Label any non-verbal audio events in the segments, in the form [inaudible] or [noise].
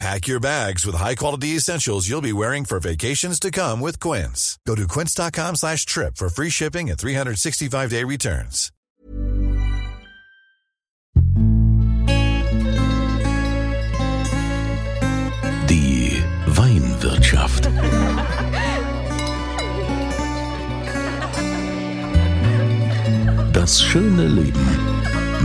Pack your bags with high-quality essentials you'll be wearing for vacations to come with Quince. Go to quince.com slash trip for free shipping and 365-day returns. Die Weinwirtschaft. Das schöne Leben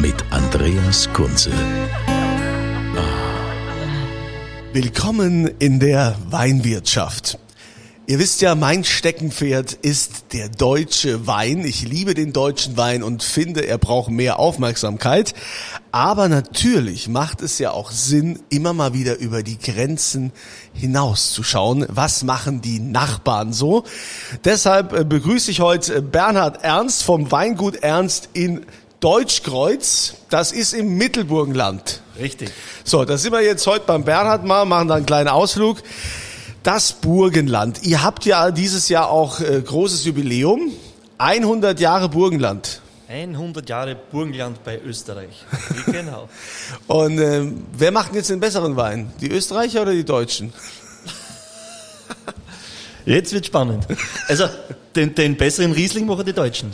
mit Andreas Kunze. Willkommen in der Weinwirtschaft. Ihr wisst ja, mein Steckenpferd ist der deutsche Wein. Ich liebe den deutschen Wein und finde, er braucht mehr Aufmerksamkeit. Aber natürlich macht es ja auch Sinn, immer mal wieder über die Grenzen hinauszuschauen. Was machen die Nachbarn so? Deshalb äh, begrüße ich heute Bernhard Ernst vom Weingut Ernst in Deutschkreuz. Das ist im Mittelburgenland. Richtig. So, da sind wir jetzt heute beim Bernhard mal, machen da einen kleinen Ausflug. Das Burgenland. Ihr habt ja dieses Jahr auch äh, großes Jubiläum. 100 Jahre Burgenland. 100 Jahre Burgenland bei Österreich. Wie genau. [laughs] Und äh, wer macht jetzt den besseren Wein? Die Österreicher oder die Deutschen? Jetzt wird spannend. Also, den, den besseren Riesling machen die Deutschen.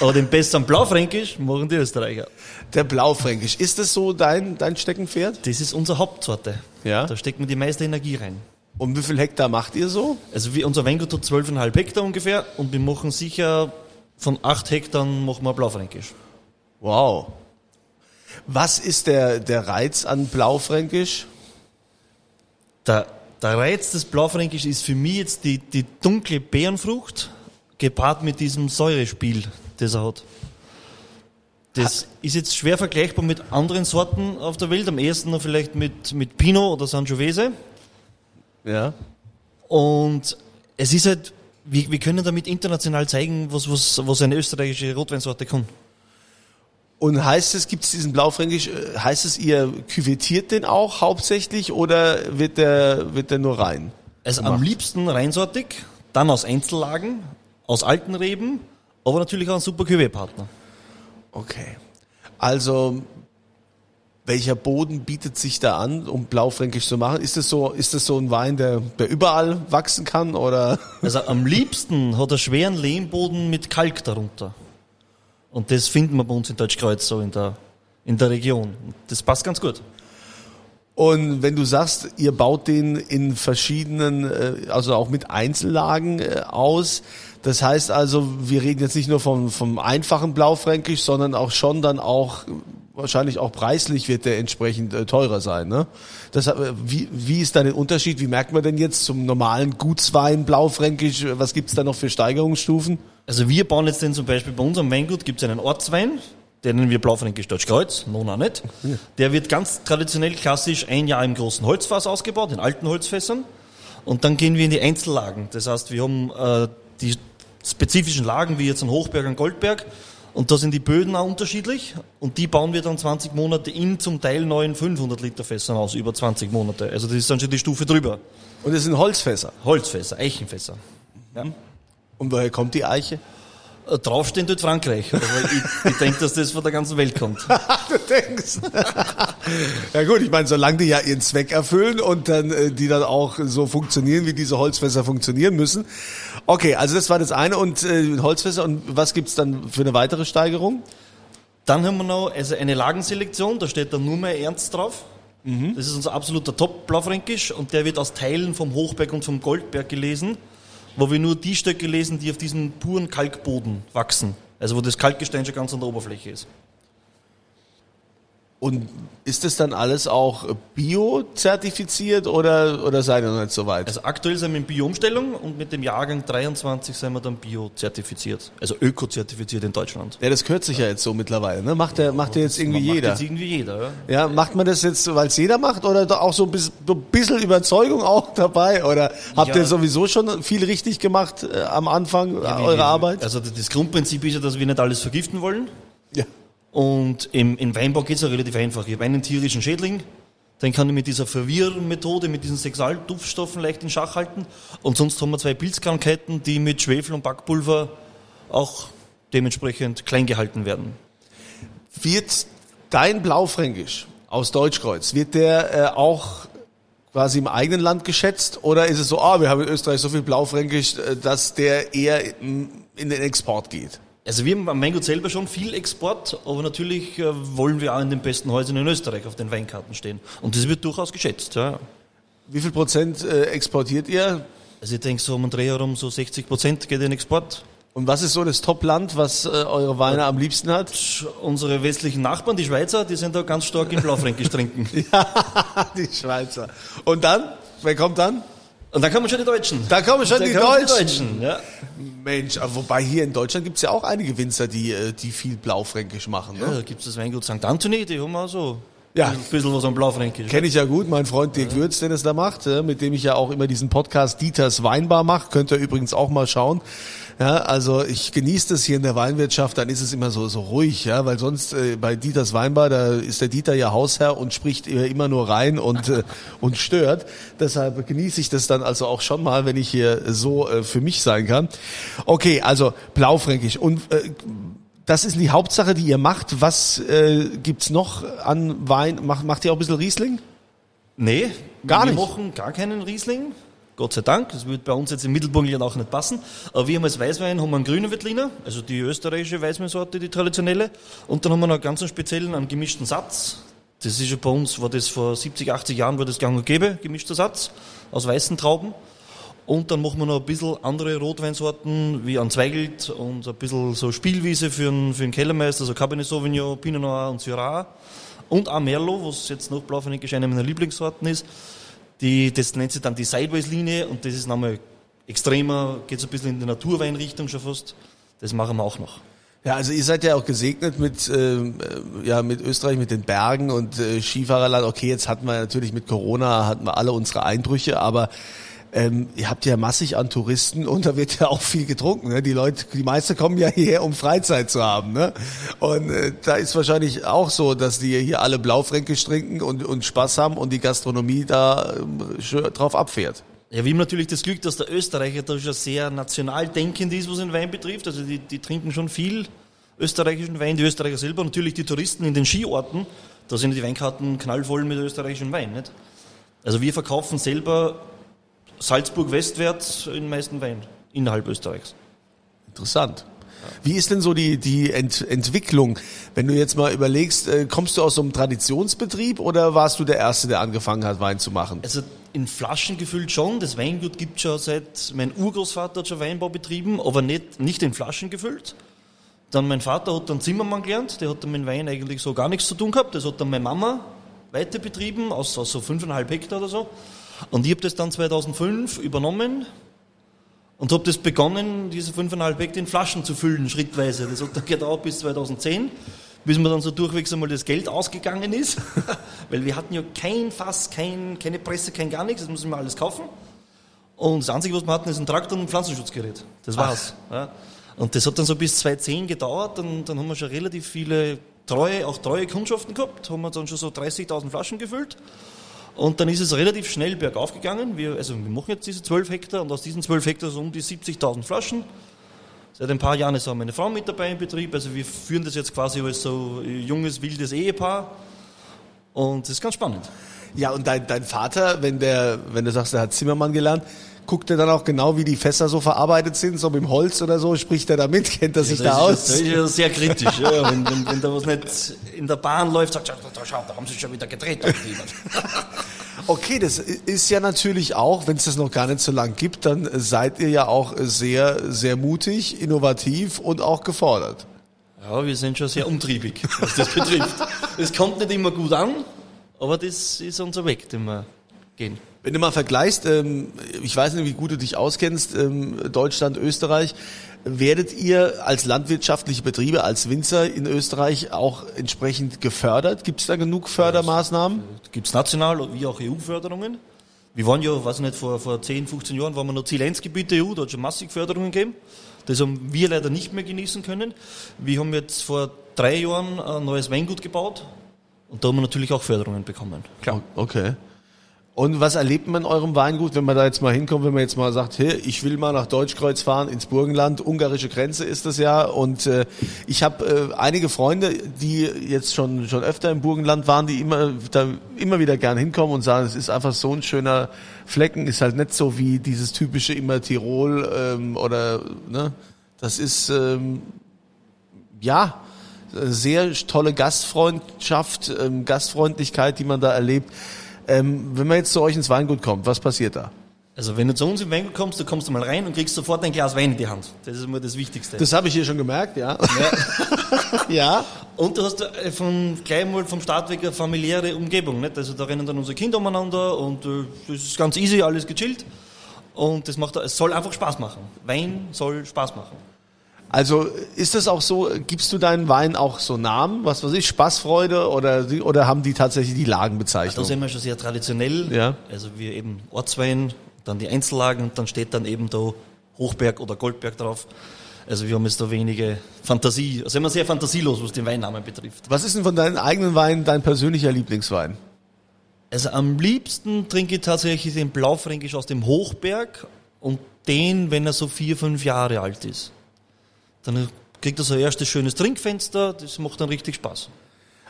Aber den besseren Blaufränkisch machen die Österreicher. Der Blaufränkisch. Ist das so dein, dein Steckenpferd? Das ist unsere Hauptsorte. Ja. Da steckt man die meiste Energie rein. Und wie viel Hektar macht ihr so? Also, wir, unser Weingut hat 12,5 Hektar ungefähr und wir machen sicher von 8 Hektar machen wir Blaufränkisch. Wow. Was ist der, der Reiz an Blaufränkisch? Der, der Reiz des Blaufränkisch ist für mich jetzt die, die dunkle Beerenfrucht gepaart mit diesem Säurespiel, das er hat. Das ist jetzt schwer vergleichbar mit anderen Sorten auf der Welt, am ehesten noch vielleicht mit, mit Pinot oder Sangiovese. Ja. Und es ist halt, wir, wir können damit international zeigen, was, was, was eine österreichische Rotweinsorte kann. Und heißt es, gibt es diesen Blaufränkisch, äh, heißt es, ihr küvettiert den auch hauptsächlich oder wird der, wird der nur rein? Also am liebsten reinsortig, dann aus Einzellagen, aus alten Reben, aber natürlich auch ein super Cuvée-Partner. Okay. Also, welcher Boden bietet sich da an, um Blaufränkisch zu machen? Ist das so, ist das so ein Wein, der, der überall wachsen kann oder? Also am liebsten hat er schweren Lehmboden mit Kalk darunter. Und das finden wir bei uns in Deutschkreuz so in der, in der Region. Das passt ganz gut. Und wenn du sagst, ihr baut den in verschiedenen, äh, also auch mit Einzellagen äh, aus, das heißt also, wir reden jetzt nicht nur vom, vom einfachen Blaufränkisch, sondern auch schon dann auch, wahrscheinlich auch preislich wird der entsprechend äh, teurer sein. Ne? Das, wie, wie ist da der Unterschied? Wie merkt man denn jetzt zum normalen Gutswein Blaufränkisch? Was gibt's da noch für Steigerungsstufen? Also wir bauen jetzt den zum Beispiel bei unserem Weingut gibt es einen Ortswein, den nennen wir Blaufränkisch Deutschkreuz, Nona nicht. Der wird ganz traditionell klassisch ein Jahr im großen Holzfass ausgebaut, in alten Holzfässern. Und dann gehen wir in die Einzellagen. Das heißt, wir haben äh, die spezifischen Lagen, wie jetzt ein Hochberg, ein Goldberg. Und da sind die Böden auch unterschiedlich. Und die bauen wir dann 20 Monate in zum Teil neuen 500 Liter Fässern aus, über 20 Monate. Also das ist dann schon die Stufe drüber. Und das sind Holzfässer. Holzfässer, Eichenfässer. Ja. Und woher kommt die Eiche? Äh, Draufstehen tut Frankreich. Ich, ich denke, dass das von der ganzen Welt kommt. [laughs] du denkst. ja gut, ich meine, solange die ja ihren Zweck erfüllen und dann äh, die dann auch so funktionieren, wie diese Holzfässer funktionieren müssen. Okay, also das war das eine und äh, Holzfässer und was gibt's dann für eine weitere Steigerung? Dann haben wir noch also eine Lagenselektion, da steht dann nur mehr Ernst drauf. Das ist unser absoluter Top-Blaufränkisch und der wird aus Teilen vom Hochberg und vom Goldberg gelesen, wo wir nur die Stöcke lesen, die auf diesem puren Kalkboden wachsen. Also wo das Kalkgestein schon ganz an der Oberfläche ist. Und ist das dann alles auch bio-zertifiziert oder, oder seid ihr noch nicht so weit? Also aktuell sind wir in Bio-Umstellung und mit dem Jahrgang 23 sind wir dann Bio-zertifiziert. Also Öko-zertifiziert in Deutschland. Ja, das gehört sich ja jetzt so mittlerweile, ne? Macht der, macht der jetzt irgendwie Macht jeder. Jetzt irgendwie jeder, ja. Ja, macht man das jetzt, weil es jeder macht oder auch so ein bisschen Überzeugung auch dabei? Oder habt Ja. ihr sowieso schon viel richtig gemacht äh, am Anfang eurer Arbeit? Also das Grundprinzip ist ja, dass wir nicht alles vergiften wollen. Ja. Und im, im Weinbau geht es ja relativ einfach. Ich habe einen tierischen Schädling, den kann ich mit dieser Verwirrmethode, mit diesen Sexualduftstoffen leicht in Schach halten. Und sonst haben wir zwei Pilzkrankheiten, die mit Schwefel und Backpulver auch dementsprechend klein gehalten werden. Wird dein Blaufränkisch aus Deutschkreuz, wird der äh, auch quasi im eigenen Land geschätzt oder ist es so, ah, wir haben in Österreich so viel Blaufränkisch, äh, dass der eher in, in den Export geht? Also wir haben am Weingut selber schon viel Export, aber natürlich äh, wollen wir auch in den besten Häusern in Österreich auf den Weinkarten stehen. Und das wird durchaus geschätzt. Ja. Wie viel Prozent äh, exportiert ihr? Also ich denke so um den Dreh herum so 60 Prozent geht in Export. Und was ist so das Top-Land, was äh, eure Weine am liebsten hat? Unsere westlichen Nachbarn, die Schweizer, die sind da ganz stark im Blaufränkisch trinken. [laughs] die Schweizer. Und dann? Wer kommt dann? Und dann kommen schon die Deutschen. Da kommen schon Da die kommen Deutschen. ja. Mensch, aber wobei hier in Deutschland gibt's ja auch einige Winzer, die, äh, die viel Blaufränkisch machen. ja, Ne? da gibt es das Weingut St. Anthony, die haben auch so Ja. ein bisschen was am Blaufränkisch. Kenne ich ja gut, mein Freund Dirk Würz, der das da macht, mit dem ich ja auch immer diesen Podcast Dieters Weinbar mache. Könnt ihr übrigens auch mal schauen. Ja, also ich genieße das hier in der Weinwirtschaft, dann ist es immer so so ruhig, ja, weil sonst äh, bei Dieters Weinbar, da ist der Dieter ja Hausherr und spricht immer nur rein und äh, [laughs] und stört. Deshalb genieße ich das dann also auch schon mal, wenn ich hier so äh, für mich sein kann. Okay, also Blaufränkisch und äh, das ist die Hauptsache, die ihr macht. Was äh, gibt's noch an Wein? Macht, macht ihr auch ein bisschen Riesling? Nee, Gar wir nicht? machen gar keinen Riesling. Gott sei Dank, das wird bei uns jetzt im Mittelburgenland auch nicht passen. Aber wir haben als Weißwein haben wir einen grünen Veltliner, also die österreichische Weißweinsorte, die traditionelle. Und dann haben wir noch einen ganz speziellen, einen gemischten Satz. Das ist ja bei uns, war das vor 70, 80 Jahren, war das gang und gäbe, gemischter Satz aus weißen Trauben. Und dann machen wir noch ein bisschen andere Rotweinsorten, wie ein Zweigelt und ein bisschen so Spielwiese für einen, für einen Kellermeister, so Cabernet Sauvignon, Pinot Noir und Syrah. Und auch Merlot, was jetzt noch Blaufränkisch eine meiner Lieblingssorten ist. Die, das nennt sich dann die Sideways-Linie und das ist nochmal extremer, geht so ein bisschen in die Naturweinrichtung schon fast. Das machen wir auch noch. Ja, also ihr seid ja auch gesegnet mit, äh, ja, mit Österreich, mit den Bergen und äh, Skifahrerland. Okay, jetzt hatten wir natürlich mit Corona, hatten wir alle unsere Einbrüche, aber ähm, ihr habt ja massig an Touristen und da wird ja auch viel getrunken. Ne? Die Leute, die meisten kommen ja hierher, um Freizeit zu haben. Ne? Und äh, da ist wahrscheinlich auch so, dass die hier alle Blaufränkisch trinken und, und Spaß haben und die Gastronomie da schön drauf abfährt. Ja, wir haben natürlich das Glück, dass der Österreicher da schon sehr national denkend ist, was den Wein betrifft. Also die, die trinken schon viel österreichischen Wein, die Österreicher selber. Natürlich die Touristen in den Skiorten, da sind die Weinkarten knallvoll mit österreichischem Wein. Nicht? Also wir verkaufen selber Salzburg westwärts in den meisten Wein innerhalb Österreichs. Interessant. Wie ist denn so die, die Ent Entwicklung? Wenn du jetzt mal überlegst, äh, kommst du aus so einem Traditionsbetrieb oder warst du der Erste, der angefangen hat, Wein zu machen? Also in Flaschen gefüllt schon. Das Weingut gibt schon seit, mein Urgroßvater hat schon Weinbau betrieben, aber nicht, nicht in Flaschen gefüllt. Dann mein Vater hat dann Zimmermann gelernt, der hat dann mit Wein eigentlich so gar nichts zu tun gehabt. Das hat dann meine Mama weiter betrieben, aus, aus so fünfeinhalb Hektar oder so. Und ich habe das dann 2005 übernommen und habe das begonnen, diese fünfeinhalb Hektar in Flaschen zu füllen, schrittweise. Das hat dann gedauert bis 2010, bis mir dann so durchwegs einmal das Geld ausgegangen ist. [laughs] Weil wir hatten ja kein Fass, kein, keine Presse, kein gar nichts, das mussten wir alles kaufen. Und das Einzige, was wir hatten, ist ein Traktor und ein Pflanzenschutzgerät. Das war's. Ja. Und das hat dann so bis 2010 gedauert, dann, dann haben wir schon relativ viele treue, auch treue Kundschaften gehabt, haben wir dann schon so 30.000 Flaschen gefüllt. Und dann ist es relativ schnell bergauf gegangen. Wir, also wir machen jetzt diese 12 Hektar und aus diesen 12 Hektar so um die 70.000 Flaschen. Seit ein paar Jahren ist auch meine Frau mit dabei im Betrieb. Also wir führen das jetzt quasi als so junges, wildes Ehepaar. Und das ist ganz spannend. Ja, und dein, dein Vater, wenn der, wenn du sagst, er hat Zimmermann gelernt, guckt er dann auch genau, wie die Fässer so verarbeitet sind, so mit dem Holz oder so, spricht er da mit, [laughs] kennt er sich da das aus? Ist, das ist ja sehr kritisch. Ja. [laughs] Wenn, wenn, wenn da was nicht in der Bahn läuft, sagt er, schau, schau, da haben sie schon wieder gedreht. [laughs] Okay, das ist ja natürlich auch, wenn es das noch gar nicht so lang gibt, dann seid ihr ja auch sehr, sehr mutig, innovativ und auch gefordert. Ja, wir sind schon sehr umtriebig, was das betrifft. Es kommt nicht immer gut an, aber das ist unser Weg, den wir gehen. Wenn du mal vergleichst, ähm, ich weiß nicht, wie gut du dich auskennst, ähm, Deutschland, Österreich, werdet ihr als landwirtschaftliche Betriebe, als Winzer in Österreich auch entsprechend gefördert? Gibt es da genug Fördermaßnahmen? Gibt es national wie auch EU-Förderungen. Wir waren ja, weiß ich nicht, vor, vor 10, 15 Jahren waren wir noch Ziel 1 Gebiet der EU, da hat es schon massig Förderungen gegeben. Das haben wir leider nicht mehr genießen können. Wir haben jetzt vor drei Jahren ein neues Weingut gebaut und da haben wir natürlich auch Förderungen bekommen. Klar. Okay. Und was erlebt man in eurem Weingut, wenn man da jetzt mal hinkommt, wenn man jetzt mal sagt, hey, ich will mal nach Deutschkreuz fahren, ins Burgenland, ungarische Grenze ist das ja. Und äh, ich habe äh, einige Freunde, die jetzt schon schon öfter im Burgenland waren, die immer da immer wieder gern hinkommen und sagen, es ist einfach so ein schöner Flecken, ist halt nicht so wie dieses typische immer Tirol ähm, oder ne, das ist ähm, ja sehr tolle Gastfreundschaft, ähm, Gastfreundlichkeit, die man da erlebt. Ähm, wenn man jetzt zu euch ins Weingut kommt, was passiert da? Also wenn du zu uns im Weingut kommst, du kommst du mal rein und kriegst sofort ein Glas Wein in die Hand. Das ist immer das Wichtigste. Das habe ich hier schon gemerkt, ja. Ja. [laughs] ja. Und du hast äh, von gleich mal vom Start weg eine familiäre Umgebung. Nicht? Also da rennen dann unsere Kinder umeinander und äh, das ist ganz easy, alles gechillt. Und das macht, es soll einfach Spaß machen. Wein soll Spaß machen. Also ist es auch so, gibst du deinen Wein auch so Namen, was weiß ich, Spaßfreude oder, oder haben die tatsächlich die Lagenbezeichnung? Da sind wir schon sehr traditionell. Ja. Also wir eben Ortswein, dann die Einzellagen und dann steht dann eben da Hochberg oder Goldberg drauf. Also wir haben jetzt da wenige Fantasie, also wir sehr fantasielos, was den Weinnamen betrifft. Was ist denn von deinen eigenen Weinen dein persönlicher Lieblingswein? Also am liebsten trinke ich tatsächlich den Blaufränkisch aus dem Hochberg und den, wenn er so vier, fünf Jahre alt ist. Dann kriegt er so ein erstes schönes Trinkfenster, das macht dann richtig Spaß.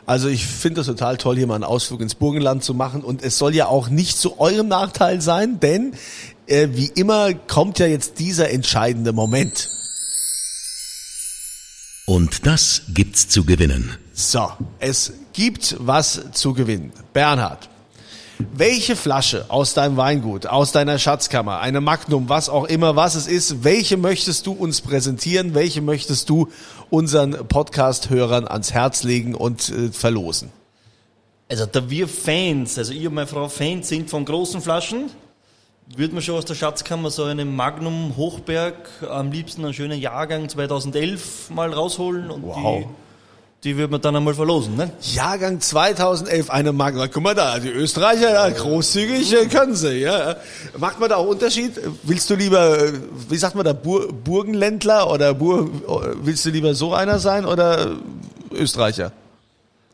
Also ich finde das total toll, hier mal einen Ausflug ins Burgenland zu machen. Und es soll ja auch nicht zu eurem Nachteil sein, denn äh, wie immer kommt ja jetzt dieser entscheidende Moment. Und das gibt's zu gewinnen. So, es gibt was zu gewinnen. Bernhard, welche Flasche aus deinem Weingut, aus deiner Schatzkammer, eine Magnum, was auch immer, was es ist, welche möchtest du uns präsentieren? Welche möchtest du unseren Podcast-Hörern ans Herz legen und äh, verlosen? Also da wir Fans, also ich und meine Frau Fans sind von großen Flaschen, würde man schon aus der Schatzkammer so eine Magnum Hochberg, am liebsten einen schönen Jahrgang 2011 mal rausholen und Wow. die, die würde man dann einmal verlosen. Ne? Jahrgang 2011, eine Magnum. Guck mal da, die Österreicher, ja, großzügig äh, können sie. Ja. Macht man da auch Unterschied? Willst du lieber, äh, wie sagt man da, Bur Burgenländler oder Bur willst du lieber so einer sein oder Österreicher?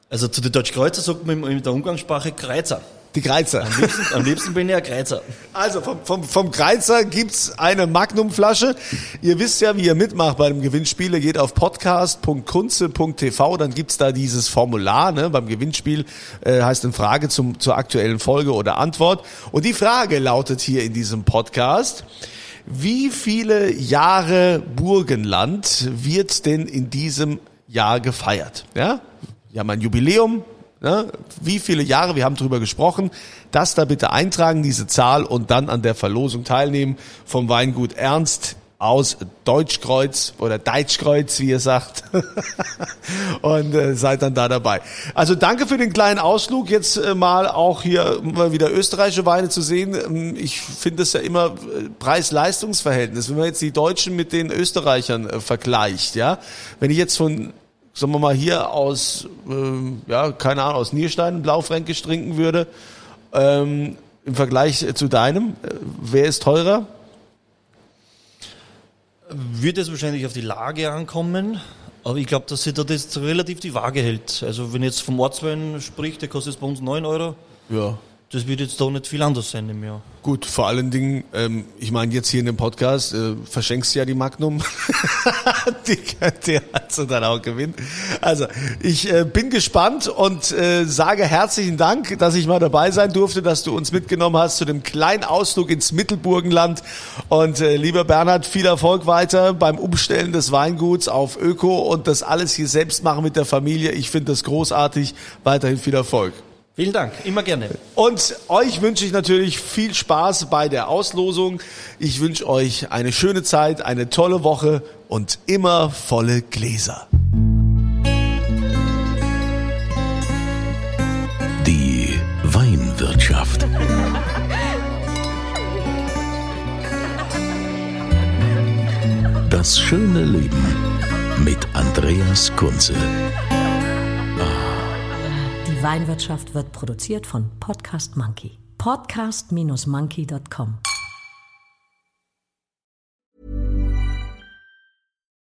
Also zu den Deutschkreuzer sagt man in der Umgangssprache Kreuzer. Die Kreuzer. Am liebsten, am liebsten bin ich ein Kreuzer. Also vom, vom, vom Kreuzer gibt's eine Magnumflasche. Ihr wisst ja, wie ihr mitmacht bei dem Gewinnspiel. Ihr geht auf podcast.kunze.tv, dann gibt's da dieses Formular ne, beim Gewinnspiel, äh, heißt eine Frage zum, zur aktuellen Folge oder Antwort. Und die Frage lautet hier in diesem Podcast, wie viele Jahre Burgenland wird denn in diesem Jahr gefeiert? Ja, wir haben ein Jubiläum, Ne? Wie viele Jahre, wir haben drüber gesprochen, das da bitte eintragen, diese Zahl und dann an der Verlosung teilnehmen vom Weingut Ernst aus Deutschkreuz oder Deutschkreuz, wie ihr sagt. [laughs] und äh, seid dann da dabei. Also danke für den kleinen Ausflug, jetzt äh, mal auch hier mal wieder österreichische Weine zu sehen. Ähm, Ich finde es ja immer äh, Preis-Leistungs-Verhältnis. Wenn man jetzt die Deutschen mit den Österreichern äh, vergleicht, ja. Wenn ich jetzt von sagen wir mal, hier aus, ähm, ja, keine Ahnung, aus Nierstein Blaufränkisch trinken würde, ähm, im Vergleich äh, zu deinem, äh, wer ist teurer? Wird es wahrscheinlich auf die Lage ankommen, aber ich glaube, dass sich da das relativ die Waage hält. Also wenn jetzt vom Ortswein spricht, der kostet jetzt bei uns 9 Euro, Ja. Das wird jetzt da nicht viel anders sein im Jahr. Gut, vor allen Dingen, ähm, ich meine jetzt hier in dem Podcast, äh, verschenkst ja die Magnum. [laughs] die könnt ihr also dann auch gewinnen. Also, ich äh, bin gespannt und äh, sage herzlichen Dank, dass ich mal dabei sein durfte, dass du uns mitgenommen hast zu dem kleinen Ausflug ins Mittelburgenland. Und äh, lieber Bernhard, viel Erfolg weiter beim Umstellen des Weinguts auf Öko und das alles hier selbst machen mit der Familie. Ich finde das großartig. Weiterhin viel Erfolg. Vielen Dank, immer gerne. Und euch wünsche ich natürlich viel Spaß bei der Auslosung. Ich wünsche euch eine schöne Zeit, eine tolle Woche und immer volle Gläser. Die Weinwirtschaft. Das schöne Leben mit Andreas Kunze. Weinwirtschaft wird produziert von Podcast Monkey. Podcast-monkey.com.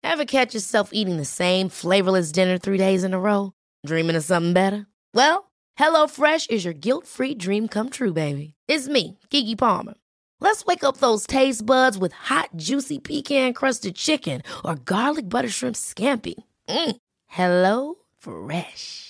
Ever catch yourself eating the same flavorless dinner three days in a row? Dreaming of something better? Well, HelloFresh is your guilt-free dream come true, baby. It's me, Kiki Palmer. Let's wake up those taste buds with hot, juicy pecan crusted chicken or garlic butter shrimp scampi. Mm. Hello Fresh.